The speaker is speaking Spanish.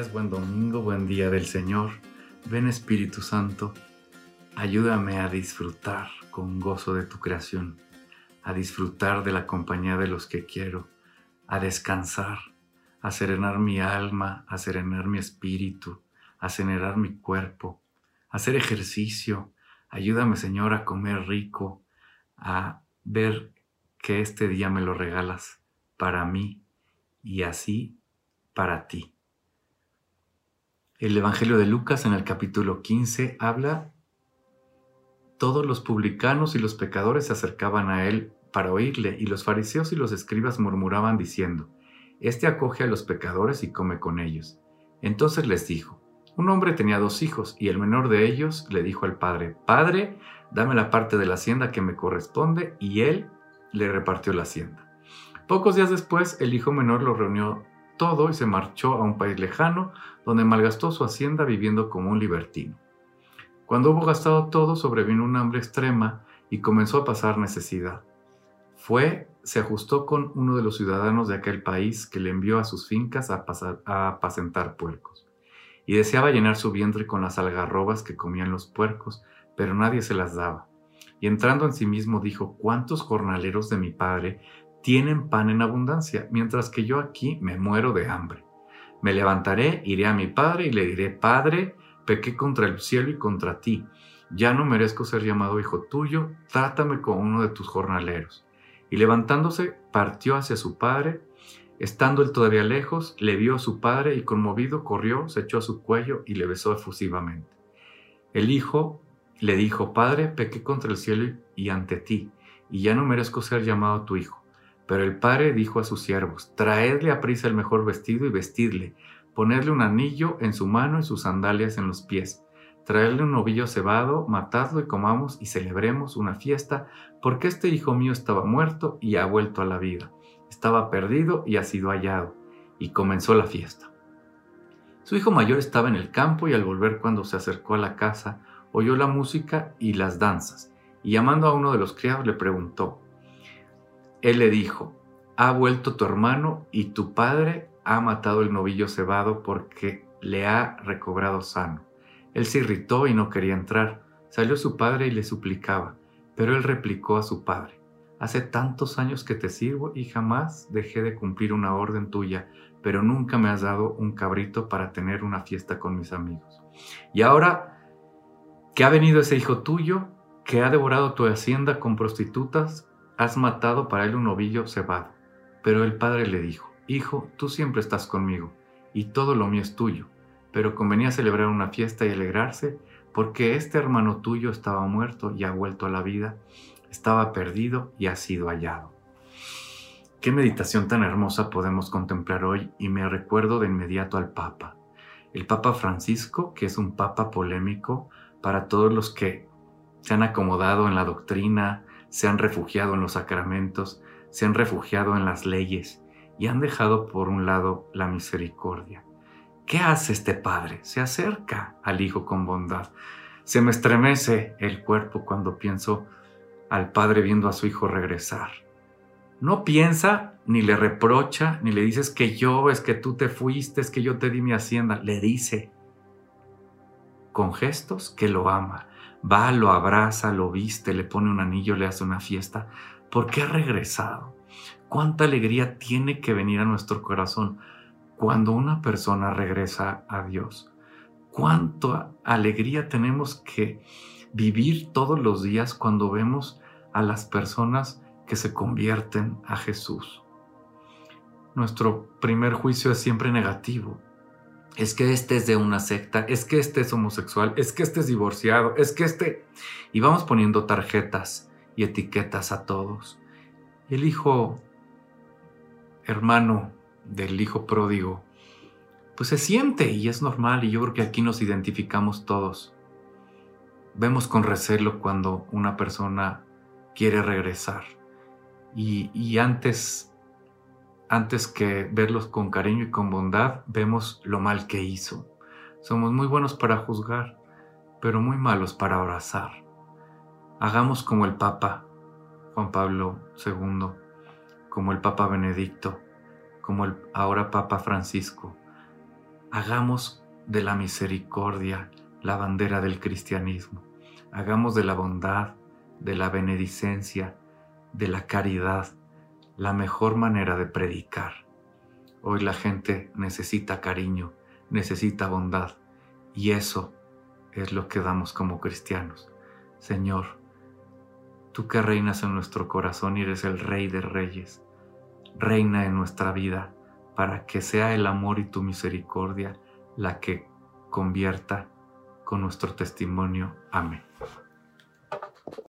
buen domingo, buen día del Señor. Ven Espíritu Santo, ayúdame a disfrutar con gozo de tu creación, a disfrutar de la compañía de los que quiero, a descansar, a serenar mi alma, a serenar mi espíritu, a serenar mi cuerpo, a hacer ejercicio. Ayúdame Señor a comer rico, a ver que este día me lo regalas para mí y así para ti. El Evangelio de Lucas en el capítulo 15 habla, todos los publicanos y los pecadores se acercaban a él para oírle y los fariseos y los escribas murmuraban diciendo, Este acoge a los pecadores y come con ellos. Entonces les dijo, un hombre tenía dos hijos y el menor de ellos le dijo al padre, Padre, dame la parte de la hacienda que me corresponde y él le repartió la hacienda. Pocos días después, el hijo menor lo reunió todo y se marchó a un país lejano, donde malgastó su hacienda viviendo como un libertino. Cuando hubo gastado todo, sobrevino un hambre extrema y comenzó a pasar necesidad. Fue, se ajustó con uno de los ciudadanos de aquel país que le envió a sus fincas a, a apacentar puercos. Y deseaba llenar su vientre con las algarrobas que comían los puercos, pero nadie se las daba. Y entrando en sí mismo dijo, ¿cuántos jornaleros de mi padre tienen pan en abundancia, mientras que yo aquí me muero de hambre. Me levantaré, iré a mi padre y le diré, Padre, pequé contra el cielo y contra ti. Ya no merezco ser llamado hijo tuyo, trátame como uno de tus jornaleros. Y levantándose, partió hacia su padre. Estando él todavía lejos, le vio a su padre y conmovido corrió, se echó a su cuello y le besó efusivamente. El hijo le dijo, Padre, pequé contra el cielo y ante ti, y ya no merezco ser llamado tu hijo. Pero el padre dijo a sus siervos, traedle a prisa el mejor vestido y vestidle, ponedle un anillo en su mano y sus sandalias en los pies, traedle un novillo cebado, matadlo y comamos y celebremos una fiesta, porque este hijo mío estaba muerto y ha vuelto a la vida, estaba perdido y ha sido hallado. Y comenzó la fiesta. Su hijo mayor estaba en el campo y al volver cuando se acercó a la casa, oyó la música y las danzas, y llamando a uno de los criados le preguntó, él le dijo, ha vuelto tu hermano y tu padre ha matado el novillo cebado porque le ha recobrado sano. Él se irritó y no quería entrar. Salió su padre y le suplicaba, pero él replicó a su padre, Hace tantos años que te sirvo y jamás dejé de cumplir una orden tuya, pero nunca me has dado un cabrito para tener una fiesta con mis amigos. Y ahora que ha venido ese hijo tuyo, que ha devorado tu hacienda con prostitutas, has matado para él un novillo cebado. Pero el padre le dijo, Hijo, tú siempre estás conmigo, y todo lo mío es tuyo, pero convenía celebrar una fiesta y alegrarse, porque este hermano tuyo estaba muerto y ha vuelto a la vida, estaba perdido y ha sido hallado. Qué meditación tan hermosa podemos contemplar hoy y me recuerdo de inmediato al Papa. El Papa Francisco, que es un Papa polémico para todos los que se han acomodado en la doctrina, se han refugiado en los sacramentos, se han refugiado en las leyes y han dejado por un lado la misericordia. ¿Qué hace este padre? Se acerca al hijo con bondad. Se me estremece el cuerpo cuando pienso al padre viendo a su hijo regresar. No piensa ni le reprocha, ni le dices que yo, es que tú te fuiste, es que yo te di mi hacienda. Le dice con gestos que lo ama, va, lo abraza, lo viste, le pone un anillo, le hace una fiesta, ¿Por qué ha regresado. Cuánta alegría tiene que venir a nuestro corazón cuando una persona regresa a Dios. Cuánta alegría tenemos que vivir todos los días cuando vemos a las personas que se convierten a Jesús. Nuestro primer juicio es siempre negativo es que este es de una secta, es que este es homosexual, es que este es divorciado, es que este... Y vamos poniendo tarjetas y etiquetas a todos. El hijo hermano del hijo pródigo, pues se siente y es normal y yo creo que aquí nos identificamos todos. Vemos con recelo cuando una persona quiere regresar y, y antes antes que verlos con cariño y con bondad, vemos lo mal que hizo. Somos muy buenos para juzgar, pero muy malos para abrazar. Hagamos como el Papa Juan Pablo II, como el Papa Benedicto, como el ahora Papa Francisco. Hagamos de la misericordia la bandera del cristianismo. Hagamos de la bondad, de la benedicencia, de la caridad, la mejor manera de predicar. Hoy la gente necesita cariño, necesita bondad y eso es lo que damos como cristianos. Señor, tú que reinas en nuestro corazón y eres el rey de reyes, reina en nuestra vida para que sea el amor y tu misericordia la que convierta con nuestro testimonio. Amén.